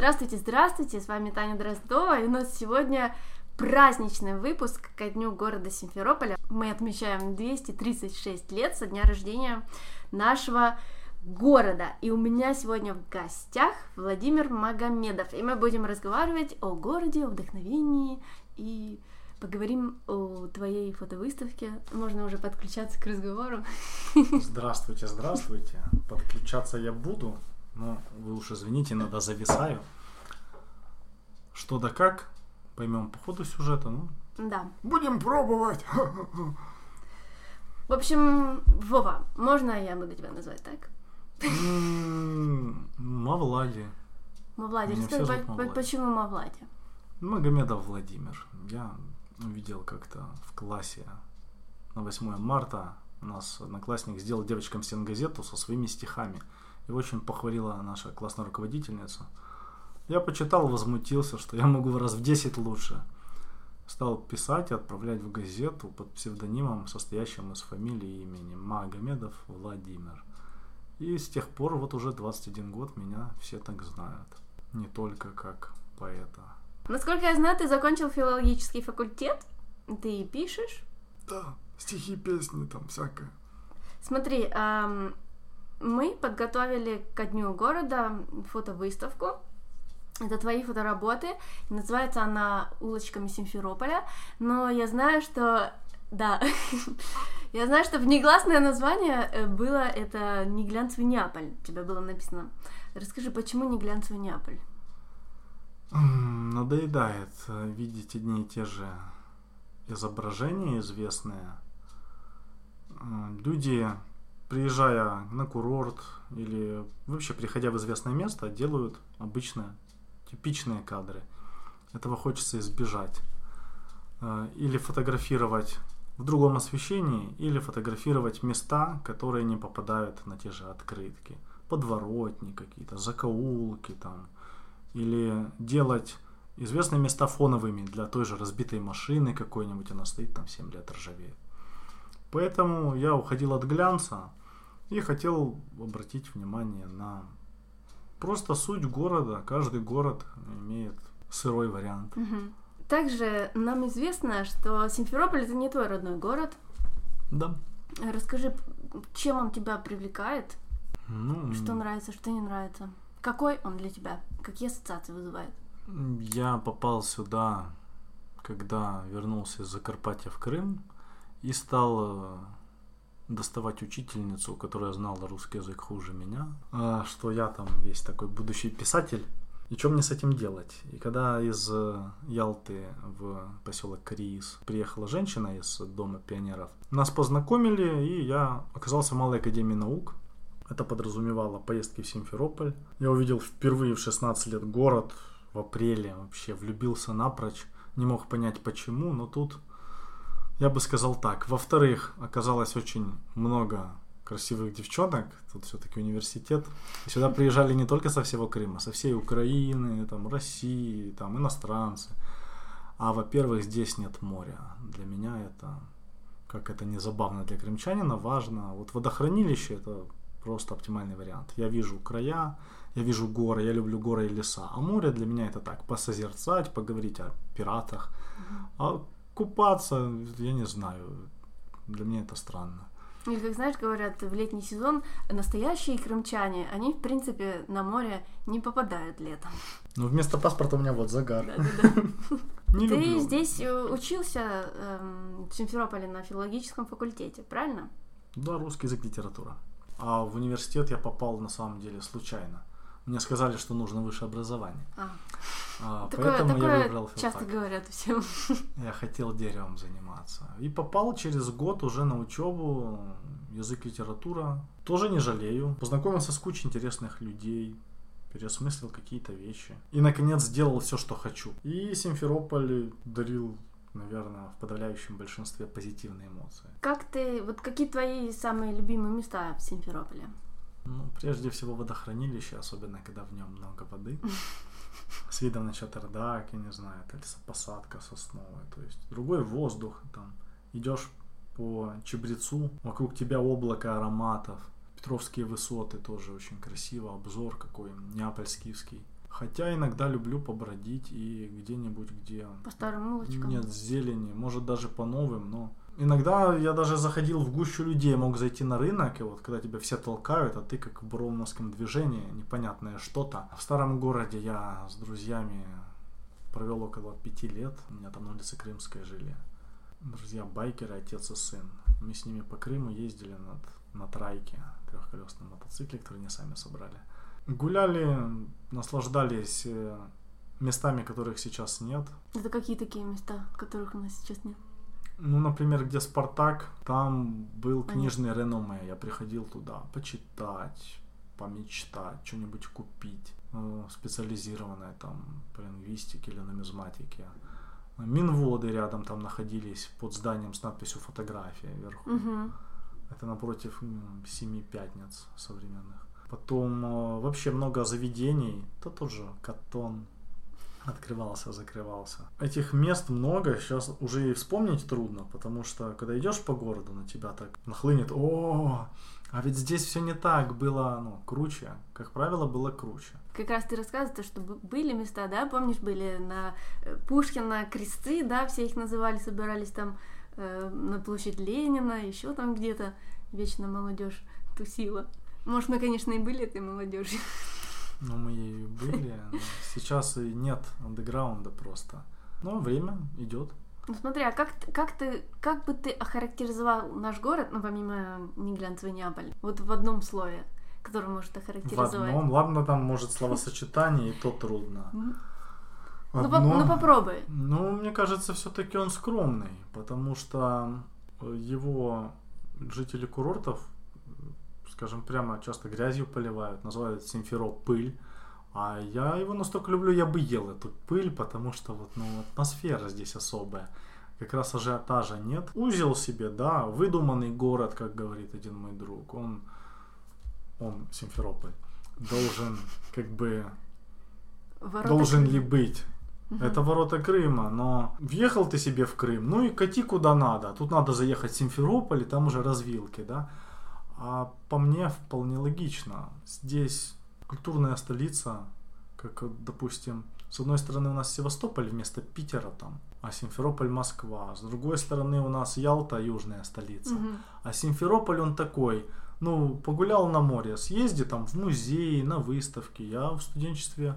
Здравствуйте, здравствуйте, с вами Таня Дроздова, и у нас сегодня праздничный выпуск ко дню города Симферополя. Мы отмечаем 236 лет со дня рождения нашего города. И у меня сегодня в гостях Владимир Магомедов. И мы будем разговаривать о городе, о вдохновении и поговорим о твоей фотовыставке. Можно уже подключаться к разговору. Здравствуйте, здравствуйте. Подключаться я буду, но вы уж извините, иногда зависаю. Что да как, поймем по ходу сюжета, ну. Да. Будем пробовать. В общем, Вова, можно я буду тебя назвать так? Мавлади. Мавлади, расскажи, почему Мавлади? Магомедов Владимир. Я видел как-то в классе на 8 марта у нас одноклассник сделал девочкам стенгазету со своими стихами. И очень похвалила наша классная руководительница. Я почитал, возмутился, что я могу раз в 10 лучше. Стал писать и отправлять в газету под псевдонимом, состоящим из фамилии и имени Магомедов Владимир. И с тех пор, вот уже 21 год, меня все так знают. Не только как поэта. Насколько я знаю, ты закончил филологический факультет, ты пишешь. Да, стихи, песни там всякое. Смотри, ам, мы подготовили ко дню города фотовыставку. Это твои фотоработы. Называется она «Улочками Симферополя». Но я знаю, что... Да. Я знаю, что в негласное название э, было это «Не глянцевый Неаполь». У тебя было написано. Расскажи, почему «Не глянцевый Неаполь»? Надоедает э, видеть одни и те же изображения известные. Люди, приезжая на курорт или вообще приходя в известное место, делают обычно типичные кадры. Этого хочется избежать. Э, Или фотографировать в другом освещении, или фотографировать места, которые не попадают на те же открытки. Подворотни какие-то, закоулки там, или делать известные места фоновыми для той же разбитой машины какой-нибудь, она стоит там 7 лет ржавеет. Поэтому я уходил от глянца и хотел обратить внимание на просто суть города. Каждый город имеет сырой вариант. Мгм. Также нам известно, что Симферополь это не твой родной город. Да. Расскажи, чем он тебя привлекает? Ну, Что нравится, что не нравится? Какой он для тебя? Какие ассоциации вызывает? Я попал сюда, когда вернулся из Закарпатья в Крым и стал э, доставать учительницу, которая знала русский язык хуже меня, а, что я там весь такой будущий писатель. И что мне с этим делать? И когда из э, Ялты в поселок Криис приехала женщина из Дома пионеров, нас познакомили, и я оказался в Малой Академии наук. Это подразумевало поездки в Симферополь. Я увидел впервые в 16 лет город в апреле, вообще влюбился напрочь. Не мог понять почему, но тут я бы сказал так. Во-вторых, оказалось очень много красивых девчонок. Тут все-таки университет. И сюда приезжали не только со всего Крыма, со всей Украины, там, России, там, иностранцы. А, во-первых, здесь нет моря. Для меня это, как это не забавно для крымчанина, важно. Вот водохранилище это просто оптимальный вариант. Я вижу края, я вижу горы, я люблю горы и леса. А море для меня это так, посозерцать, поговорить о пиратах. А купаться, я не знаю, для меня это странно. Или, как знаешь, говорят, в летний сезон настоящие крымчане, они, в принципе, на море не попадают летом. Но вместо паспорта у меня вот загар. Не Ты люблю. здесь э, учился эм, в Симферополе на филологическом факультете, правильно? Да, русский язык, литература. А в университет я попал на самом деле случайно. Мне сказали, что нужно высшее образование. А, А, такое поэтому я такое выбрал часто филфак. говорят всем. Я хотел деревом заниматься. И попал через год уже на учебу, язык, литература. Тоже не жалею. Познакомился с кучей интересных людей, переосмыслил какие-то вещи. И, наконец, сделал все, что хочу. И Симферополь дарил, наверное, в подавляющем большинстве позитивные эмоции. Как ты, вот какие твои самые любимые места в Симферополе? Ну, прежде всего водохранилище, особенно когда в нем много воды. С видом на Чатардак, я не знаю, это лесопосадка сосновая. То есть другой воздух, там идешь по Чебрецу, вокруг тебя облако ароматов. Петровские высоты тоже очень красиво, обзор какой, Неапольскийский. Хотя иногда люблю побродить и где-нибудь, где По старым улочкам. нет зелени, может даже по новым, но иногда я даже заходил в гущу людей, мог зайти на рынок, и вот когда тебя все толкают, а ты как в броуновском движении, непонятное что-то. В старом городе я с друзьями провел около пяти лет, у меня там на улице Крымская жили. Друзья байкеры, отец и сын. Мы с ними по Крыму ездили над, на трайке, трехколесном мотоцикле, который они сами собрали. Гуляли, наслаждались э, местами, которых сейчас нет. Это какие такие места, которых у нас сейчас нет? Ну, например, где Спартак, там был книжный реноме. Я приходил туда почитать, помечтать, что-нибудь купить. Ну, специализированное там по лингвистике или нумизматике. Минводы рядом там находились под зданием с надписью «Фотография» вверху. Угу. Это напротив семи пятниц современных. Потом э, вообще много заведений. Это тоже катон открывался, закрывался. Этих мест много, сейчас уже и вспомнить трудно, потому что когда идешь по городу, на тебя так нахлынет, о, а ведь здесь все не так, было ну, круче. Как правило, было круче. Как раз ты рассказывал, то, что были места, да, помнишь, были на э, Пушкина кресты, да, все их называли, собирались там э, на площадь Ленина, еще там где-то вечно молодежь тусила. Может, мы, конечно, и были этой молодежью. Ну, мы ею были. Сейчас и нет андеграунда просто. Но время идет. Ну смотри, а как, как ты, как бы ты охарактеризовал наш город, ну помимо Неглянцева Неаполь, вот в одном слове, которое может В охарактеризовать? одном, ладно, там может словосочетание, и то трудно. Ну, ну попробуй. Ну, мне кажется, все-таки он скромный, потому что его жители курортов, скажем прямо, часто грязью поливают, называют Симфероп пыль. А я его настолько люблю, я бы ел эту пыль, потому что вот, ну, атмосфера здесь особая. Как раз ажиотажа нет. Узел себе, да, выдуманный город, как говорит один мой друг. Он, он Симферополь, должен как бы Ворота должен Крыма. ли быть. Мгм. Это ворота Крыма, но въехал ты себе в Крым, ну и кати куда надо. Тут надо заехать в Симферополь, и там уже развилки, да. А по мне вполне логично. Здесь культурная столица, как, допустим, с одной стороны у нас Севастополь вместо Питера там, а Симферополь Москва. С другой стороны у нас Ялта, южная столица. Мгм. А Симферополь он такой, ну, погулял на море, съезди там в музей, на выставки. Я в студенчестве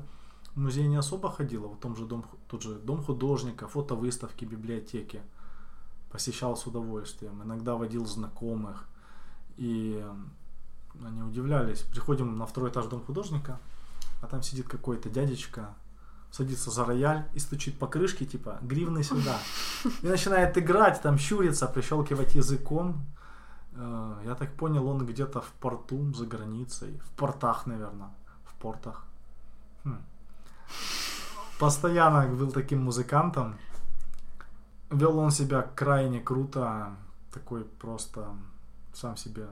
в музей не особо ходил, а в том же дом, тот же дом художника, фотовыставки, библиотеки. Посещал с удовольствием. Иногда водил знакомых. И они удивлялись. Приходим на второй этаж дом художника, а там сидит какой-то дядечка, садится за рояль и стучит по крышке, типа, гривны сюда. И начинает играть, там щурится, прищелкивать языком. Э, Я так понял, он где-то в порту, за границей. В портах, наверное. В портах. Хм. Постоянно был таким музыкантом. Вел он себя крайне круто. Такой просто сам себе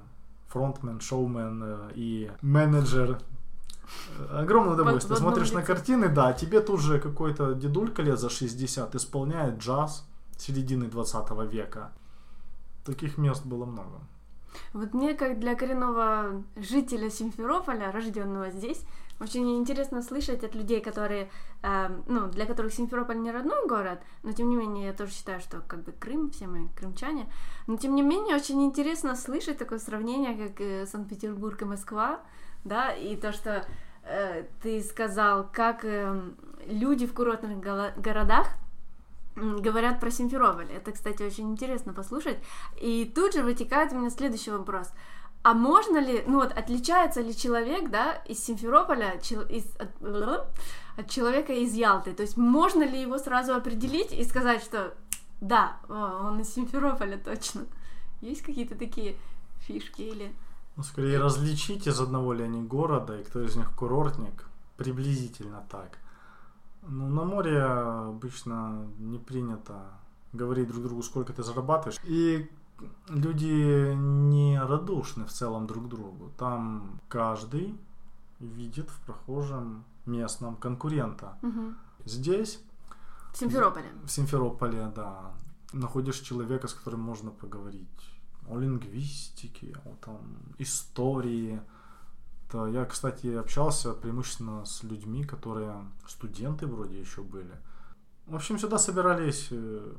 фронтмен, шоумен э, и менеджер. Огромное удовольствие. в одном Смотришь на картины, да, тебе тут же какой-то дедулька лет за 60 исполняет джаз середины 20 века. Таких мест было много. Вот мне, как для коренного жителя Симферополя, рожденного здесь, очень интересно слышать от людей, которые, э, ну, для которых Симферополь не родной город, но тем не менее я тоже считаю, что как бы Крым, все мы крымчане, но тем не менее очень интересно слышать такое сравнение, как э, Санкт-Петербург и Москва, да, и то, что э, ты сказал, как э, люди в курортных городах говорят про Симферополь. Это, кстати, очень интересно послушать. И тут же вытекает у меня следующий вопрос. А можно ли, ну вот, отличается ли человек, да, из Симферополя чел- из, от, от человека из Ялты? То есть можно ли его сразу определить и сказать, что да, он из Симферополя точно? Есть какие-то такие фишки или... Ну, скорее различить из одного ли они города и кто из них курортник. Приблизительно так. Ну, на море обычно не принято говорить друг другу, сколько ты зарабатываешь. И люди не радушны в целом друг другу. Там каждый видит в прохожем местном конкурента. Мгм. Здесь, В Симферополе. в Симферополе, да, находишь человека, с которым можно поговорить о лингвистике, о там истории. Это я, кстати, общался преимущественно с людьми, которые студенты вроде еще были. В общем, сюда собирались э,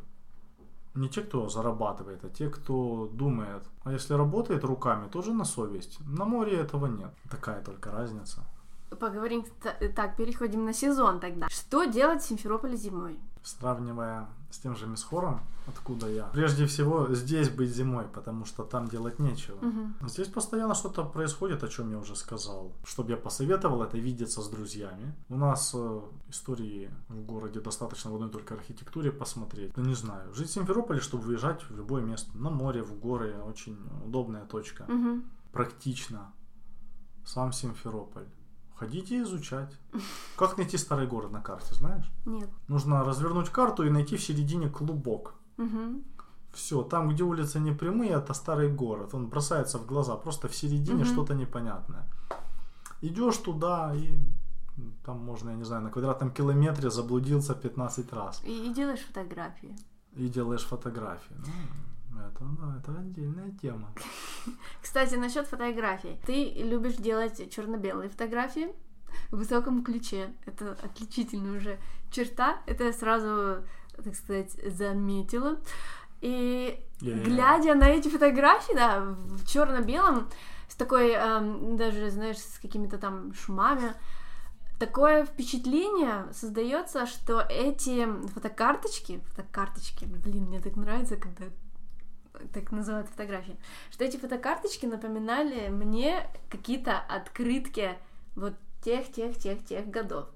не те, кто зарабатывает, а те, кто думает. А если работает руками, тоже на совесть. На море этого нет. Такая только разница. Поговорим так, переходим на сезон тогда. Что делать в Симферополе зимой? Сравнивая с тем же Мисхором, откуда я. Прежде всего, здесь быть зимой, потому что там делать нечего. Мгм. Здесь постоянно что-то происходит, о чем я уже сказал. Чтобы я посоветовал, это видеться с друзьями. У нас э, истории в городе достаточно в одной только архитектуре посмотреть. Ну, не знаю. Жить в Симферополе, чтобы выезжать в любое место. На море, в горы. Очень удобная точка. Мгм. Практично. Сам Симферополь. Ходите изучать. Как найти старый город на карте, знаешь? Нет. Нужно развернуть карту и найти в середине клубок. Мгм. Все, там, где улицы не прямые, это старый город. Он бросается в глаза. Просто в середине Мгм. что-то непонятное. Идешь туда и там можно, я не знаю, на квадратном километре заблудился 15 раз. И, и делаешь фотографии. И делаешь фотографии. Ну, это, да, это отдельная тема. Кстати, насчет фотографий. Ты любишь делать черно-белые фотографии в высоком ключе. Это отличительная уже черта. Это я сразу, так сказать, заметила. И Я- глядя на эти фотографии, да, в черно-белом, с такой, эм, даже, знаешь, с какими-то там шумами, такое впечатление создается, что эти фотокарточки, фотокарточки, блин, мне так нравится, когда так называют фотографии, что эти фотокарточки напоминали мне какие-то открытки вот тех, тех, тех, тех годов.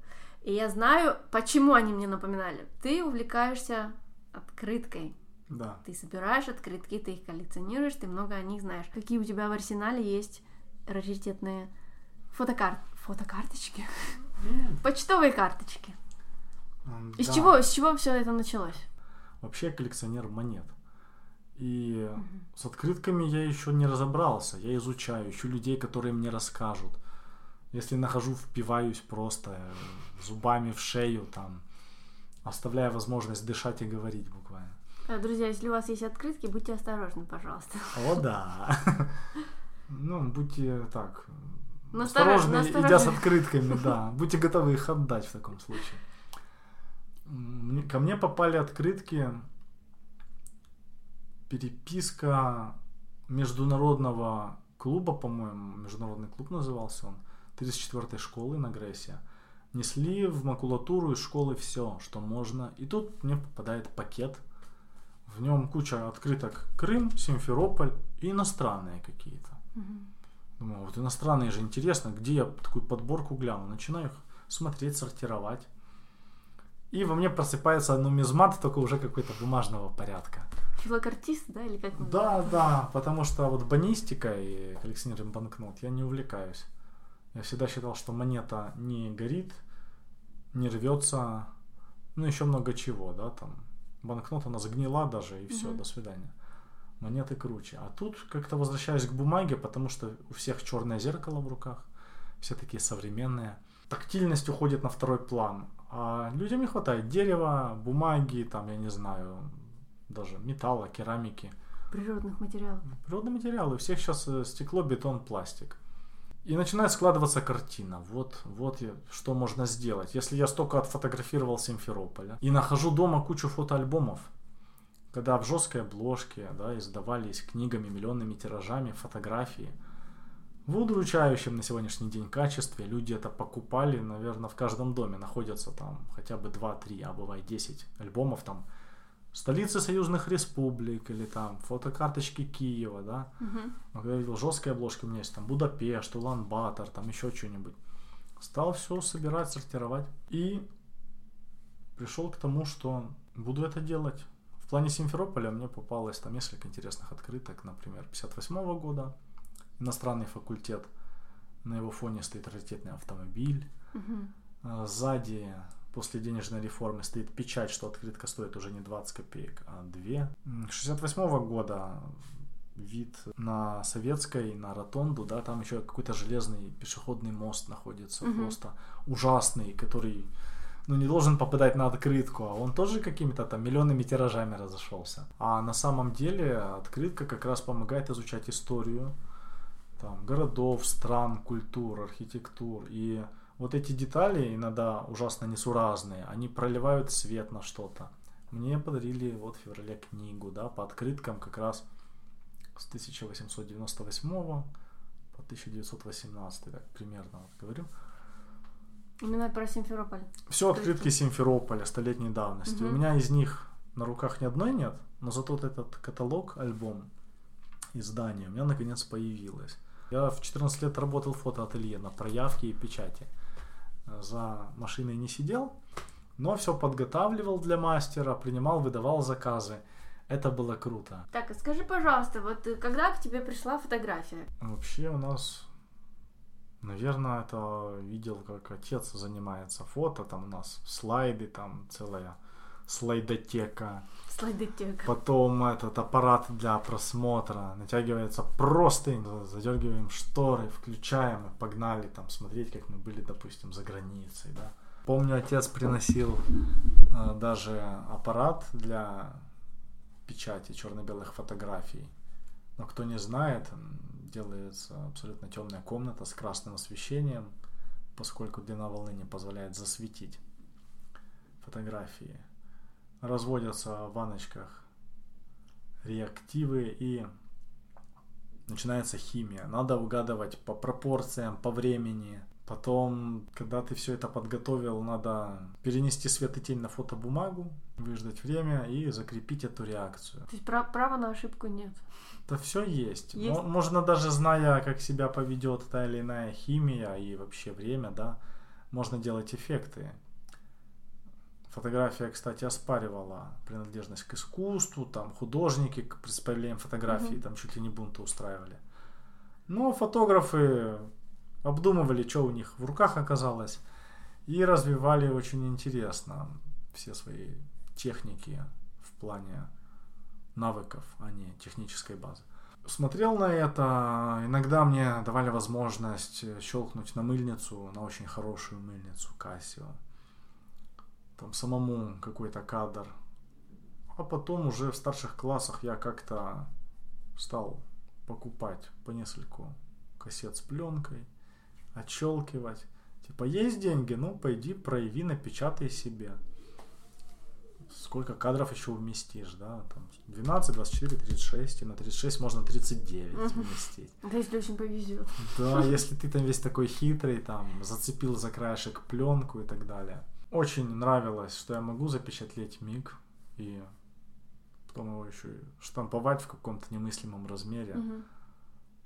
И я знаю, почему они мне напоминали. Ты увлекаешься открыткой. Да. Ты собираешь открытки, ты их коллекционируешь, ты много о них знаешь. Какие у тебя в арсенале есть раритетные фотокарт... фотокарточки? Почтовые карточки. М, Из да. чего, с чего все это началось? Вообще я коллекционер монет. И с открытками я еще не разобрался. Я изучаю, ищу людей, которые мне расскажут. Если нахожу, впиваюсь просто э, зубами в шею, там, оставляя возможность дышать и говорить буквально. Э, Друзья, если у вас есть открытки, будьте осторожны, пожалуйста. О, да. Ну, будьте так. Насторож- Осторожны, идя с открытками, да. Будьте готовы их отдать в таком случае. Ко мне попали открытки переписка международного клуба, по-моему, международный клуб назывался он, 34-й школы на Грессе. Несли в макулатуру из школы все, что можно. И тут мне попадает пакет. В нем куча открыток Крым, Симферополь и иностранные какие-то. Мгм. Думаю, вот иностранные же интересно, где я такую подборку гляну. Начинаю их смотреть, сортировать. И во мне просыпается нумизмат, только уже какой-то бумажного порядка. Филокартист, да, или как он? Да, да, потому что вот банистикой и коллекционированием банкнот я не увлекаюсь. Я всегда считал, что монета не горит, не рвется, ну еще много чего, да, там. Банкнота, она загнила даже, и все, Мгм. до свидания. Монеты круче. А тут как-то возвращаюсь к бумаге, потому что у всех черное зеркало в руках, все такие современные. Тактильность уходит на второй план. А людям не хватает дерева, бумаги, там, я не знаю, даже металла, керамики. Природных материалов. Природные материалы. У всех сейчас э, стекло, бетон, пластик. И начинает складываться картина. Вот, вот я, что можно сделать. Если я столько отфотографировал Симферополя и нахожу дома кучу фотоальбомов, когда в жесткой обложке да, издавались книгами, миллионными тиражами фотографии, в удручающем на сегодняшний день качестве люди это покупали, наверное, в каждом доме находятся там хотя бы 2-3, а бывает 10 альбомов там столицы союзных республик или там фотокарточки Киева, да. Мгм. Но когда я видел жесткие обложки, у меня есть там Будапешт, Улан-Батор, там еще что-нибудь. Стал все собирать, сортировать. И пришел к тому, что буду это делать. В плане Симферополя мне попалось там несколько интересных открыток, например, 58 года, иностранный факультет, на его фоне стоит раритетный автомобиль, а Сзади после денежной реформы стоит печать, что открытка стоит уже не 20 копеек, а 2. 68 года вид на Советской, на Ротонду, да, там еще какой-то железный пешеходный мост находится, Мгм. просто ужасный, который ну, не должен попадать на открытку, а он тоже какими-то там миллионными тиражами разошелся. А на самом деле открытка как раз помогает изучать историю там, городов, стран, культур, архитектур. И вот эти детали иногда ужасно несуразные, они проливают свет на что-то. Мне подарили вот в феврале книгу, да, по открыткам как раз с 1898 по 1918, так примерно вот говорю. Именно про Симферополь. Все открытки Симферополя столетней давности. Мгм. У меня из них на руках ни одной нет, но зато вот этот каталог, альбом, издание у меня наконец появилось. Я в 14 лет работал в фотоателье на проявке и печати. За машиной не сидел, но все подготавливал для мастера, принимал, выдавал заказы. Это было круто. Так, а скажи, пожалуйста, вот э, когда к тебе пришла фотография? Вообще у нас, наверное, это видел, как отец занимается фото, там у нас слайды, там целая слайдотека, Слайдотека. потом этот аппарат для просмотра, натягивается простынь, задергиваем шторы, включаем и погнали там смотреть, как мы были, допустим, за границей, да. Помню, отец приносил э, даже аппарат для печати черно-белых фотографий. Но кто не знает, делается абсолютно темная комната с красным освещением, поскольку длина волны не позволяет засветить фотографии. Разводятся в баночках реактивы и начинается химия. Надо угадывать по пропорциям, по времени. Потом, когда ты все это подготовил, надо перенести свет и тень на фотобумагу, выждать время и закрепить эту реакцию. То есть пра- права на ошибку нет. Да все есть. Есть. Мо- Можно даже зная, как себя поведет та или иная химия и вообще время, да, можно делать эффекты. Фотография, кстати, оспаривала принадлежность к искусству, там художники к представлениям фотографии, Мгм. там чуть ли не бунты устраивали. Но фотографы обдумывали, что у них в руках оказалось, и развивали очень интересно все свои техники в плане навыков, а не технической базы. Смотрел на это, иногда мне давали возможность щелкнуть на мыльницу, на очень хорошую мыльницу Casio. Там самому какой-то кадр. А потом уже в старших классах я как-то стал покупать по нескольку кассет с пленкой, отщелкивать. Типа, есть деньги, ну пойди прояви, напечатай себе. Сколько кадров еще вместишь, да? Там 12, 24, 36, и на 36 можно 39 Мгм. вместить. Да если очень повезет. Да, если ты там весь такой хитрый, там, зацепил за краешек пленку и так далее. Очень нравилось, что я могу запечатлеть миг и потом его еще и штамповать в каком-то немыслимом размере. Мгм.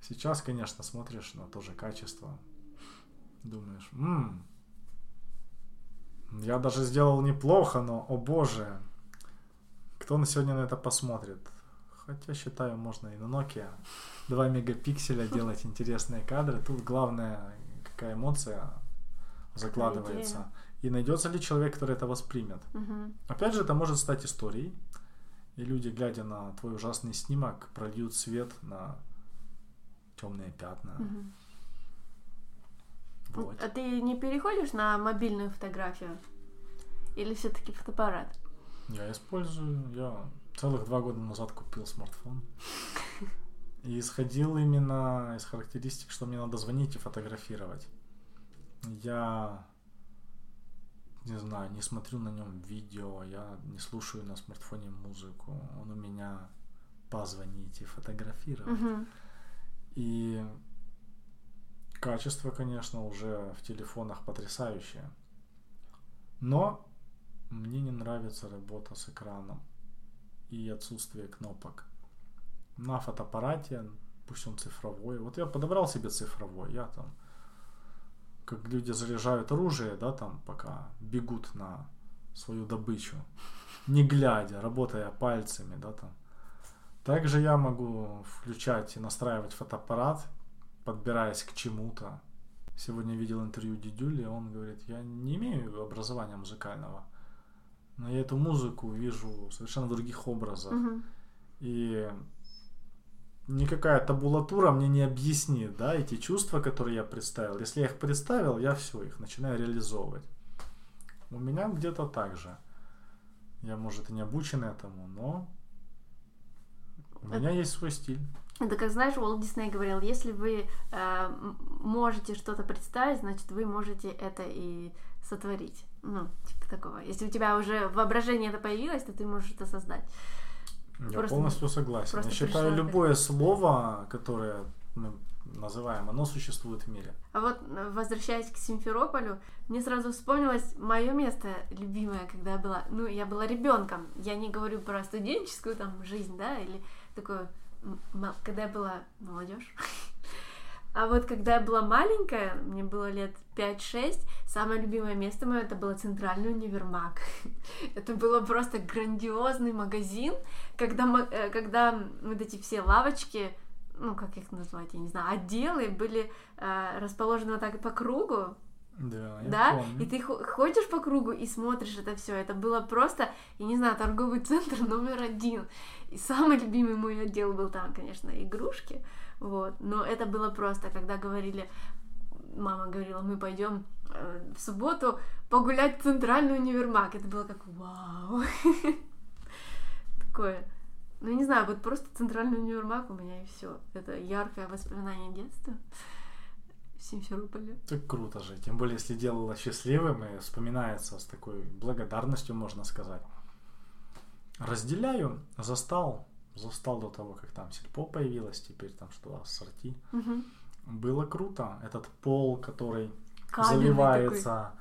Сейчас, конечно, смотришь на то же качество. Думаешь, «М, я даже сделал неплохо, но, о боже, кто на сегодня на это посмотрит? Хотя, считаю, можно и на Nokia 2 мегапикселя делать интересные кадры. Тут главное, какая эмоция закладывается. И найдется ли человек, который это воспримет. Мгм. Опять же, это может стать историей. И люди, глядя на твой ужасный снимок, прольют свет на темные пятна. Мгм. Вот. А ты не переходишь на мобильную фотографию? Или все-таки фотоаппарат? Я использую, я целых два года назад купил смартфон. И исходил именно из характеристик, что мне надо звонить и фотографировать. Я не знаю, не смотрю на нем видео, я не слушаю на смартфоне музыку. Он у меня позвонить и фотографировать. Мгм. И качество, конечно, уже в телефонах потрясающее. Но мне не нравится работа с экраном и отсутствие кнопок. На фотоаппарате, пусть он цифровой. Вот я подобрал себе цифровой, я там, как люди заряжают оружие, да, там, пока бегут на свою добычу, не глядя, работая пальцами, да, там. Также я могу включать и настраивать фотоаппарат, подбираясь к чему-то. Сегодня видел интервью Дидюли, он говорит, я не имею образования музыкального, но я эту музыку вижу в совершенно других образах. Мгм. И никакая табулатура мне не объяснит, да, эти чувства, которые я представил. Если я их представил, я все, их начинаю реализовывать. У меня где-то так же. Я, может, и не обучен этому, но у меня есть свой стиль. Это как знаешь, Уолт Дисней говорил, если вы э, можете что-то представить, значит вы можете это и сотворить. Ну, типа такого. Если у тебя уже воображение это появилось, то ты можешь это создать. Я Просто- полностью согласен. просто Я считаю, это. любое слово, которое мы называем, оно существует в мире. А вот, э, возвращаясь к Симферополю, мне сразу вспомнилось мое место любимое, когда я была, ну, я была ребенком. Я не говорю про студенческую там жизнь, да, или такую, ма- когда я была молодежь. А вот когда я была маленькая, мне было лет 5-6, самое любимое место мое это было центральный универмаг. Это было просто грандиозный магазин, когда, э, когда вот эти все лавочки, ну как их назвать, я не знаю, отделы были э, расположены вот так по кругу, Да, я да, помню. и ты хо- ходишь по кругу и смотришь это все. Это было просто, я не знаю, торговый центр номер один. И самый любимый мой отдел был там, конечно, игрушки. Вот. Но это было просто, когда говорили, мама говорила, мы пойдем э, в субботу погулять в центральный универмаг. Это было как вау. Такое. Ну, не знаю, вот просто центральный универмаг у меня и все. Это яркое воспоминание детства в Симферополе. Так круто же. Тем более, если делала счастливым и вспоминается с такой благодарностью, можно сказать. Разделяю, застал, застал до того, как там сельпо появилось, теперь там что, ассорти. Мгм. Было круто. Этот пол, который Каменный заливается,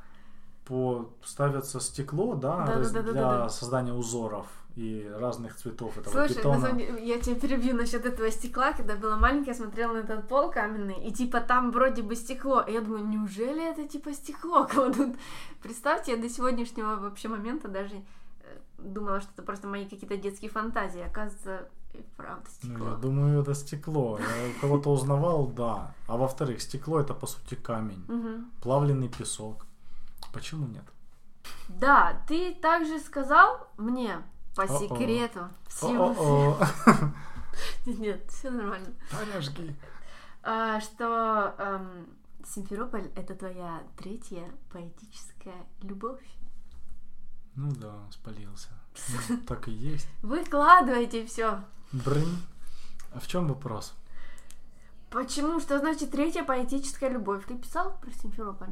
по, ставится стекло, да, Да, раз- да, да, для да, да. создания узоров и разных цветов этого Слушай, бетона. на самом деле, я тебя перебью насчет этого стекла. Когда была маленькая, я смотрела на этот пол каменный, и типа там вроде бы стекло. И я думаю, неужели это типа стекло кладут? Представьте, я до сегодняшнего вообще момента даже думала, что это просто мои какие-то детские фантазии. Оказывается, и правда Ну, стекло. я думаю, это стекло. Я у кого-то узнавал, да. А во-вторых, стекло это по сути камень, Мгм. плавленый песок. Почему нет? Да, ты также сказал мне по О-о. секрету. Нет, все нормально. Таня, жги. А, что эм, Симферополь это твоя третья поэтическая любовь. Ну да, спалился. Ну, Так и есть. Выкладывайте все. Брынь. А в чем вопрос? Почему? Что значит третья поэтическая любовь? Ты писал про Симферополь?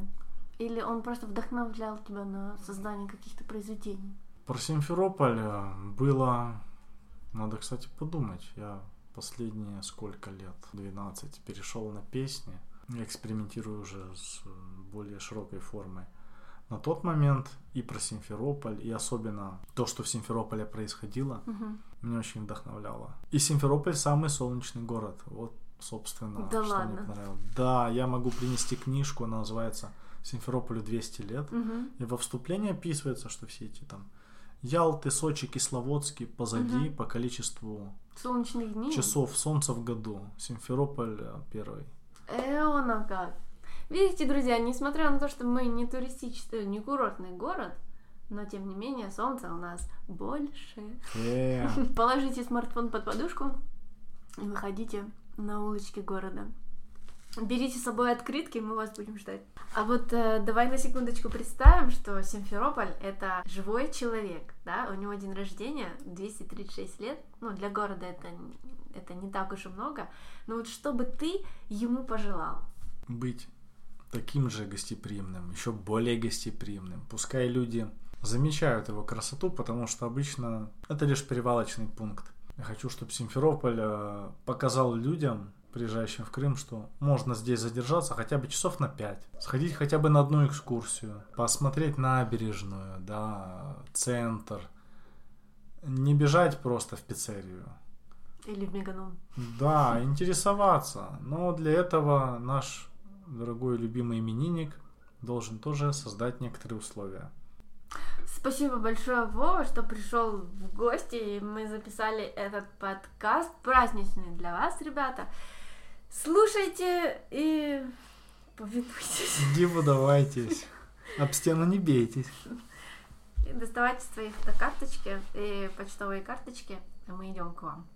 Или он просто вдохновлял тебя на создание каких-то произведений? Про Симферополь э, было... Надо, кстати, подумать. Я последние сколько лет? 12. Перешел на песни. Я экспериментирую уже с более широкой формой. На тот момент и про Симферополь, и особенно то, что в Симферополе происходило, Мгм. меня очень вдохновляло. И Симферополь самый солнечный город. Вот, собственно, Да что ладно? мне понравилось. Да, я могу принести книжку, она называется «Симферополю 200 лет». Мгм. И во вступлении описывается, что все эти там Ялты, Сочи, Кисловодский позади Мгм. по количеству Солнечных дней. часов солнца в году. Симферополь э, первый. Эона как. Видите, друзья, несмотря на то, что мы не туристический, не курортный город, но тем не менее солнца у нас больше. Положите смартфон под подушку и выходите на улочки города. Берите с собой открытки, мы вас будем ждать. А вот э, давай на секундочку представим, что Симферополь — это живой человек, да, у него день рождения, 236 лет, ну, для города это, это не так уж и много, но вот что бы ты ему пожелал? Быть таким же гостеприимным, еще более гостеприимным. Пускай люди замечают его красоту, потому что обычно это лишь перевалочный пункт. Я хочу, чтобы Симферополь э, показал людям, приезжающим в Крым, что можно здесь задержаться хотя бы часов на пять, сходить хотя бы на одну экскурсию, посмотреть набережную, да, центр, не бежать просто в пиццерию. Или в Меганом? Да, интересоваться. Но для этого наш дорогой любимый именинник должен тоже создать некоторые условия. Спасибо большое, Вова, что пришел в гости, и мы записали этот подкаст праздничный для вас, ребята. Слушайте и повинуйтесь. Не выдавайтесь. Об стену не бейтесь. И доставайте свои фотокарточки и почтовые карточки, и мы идем к вам.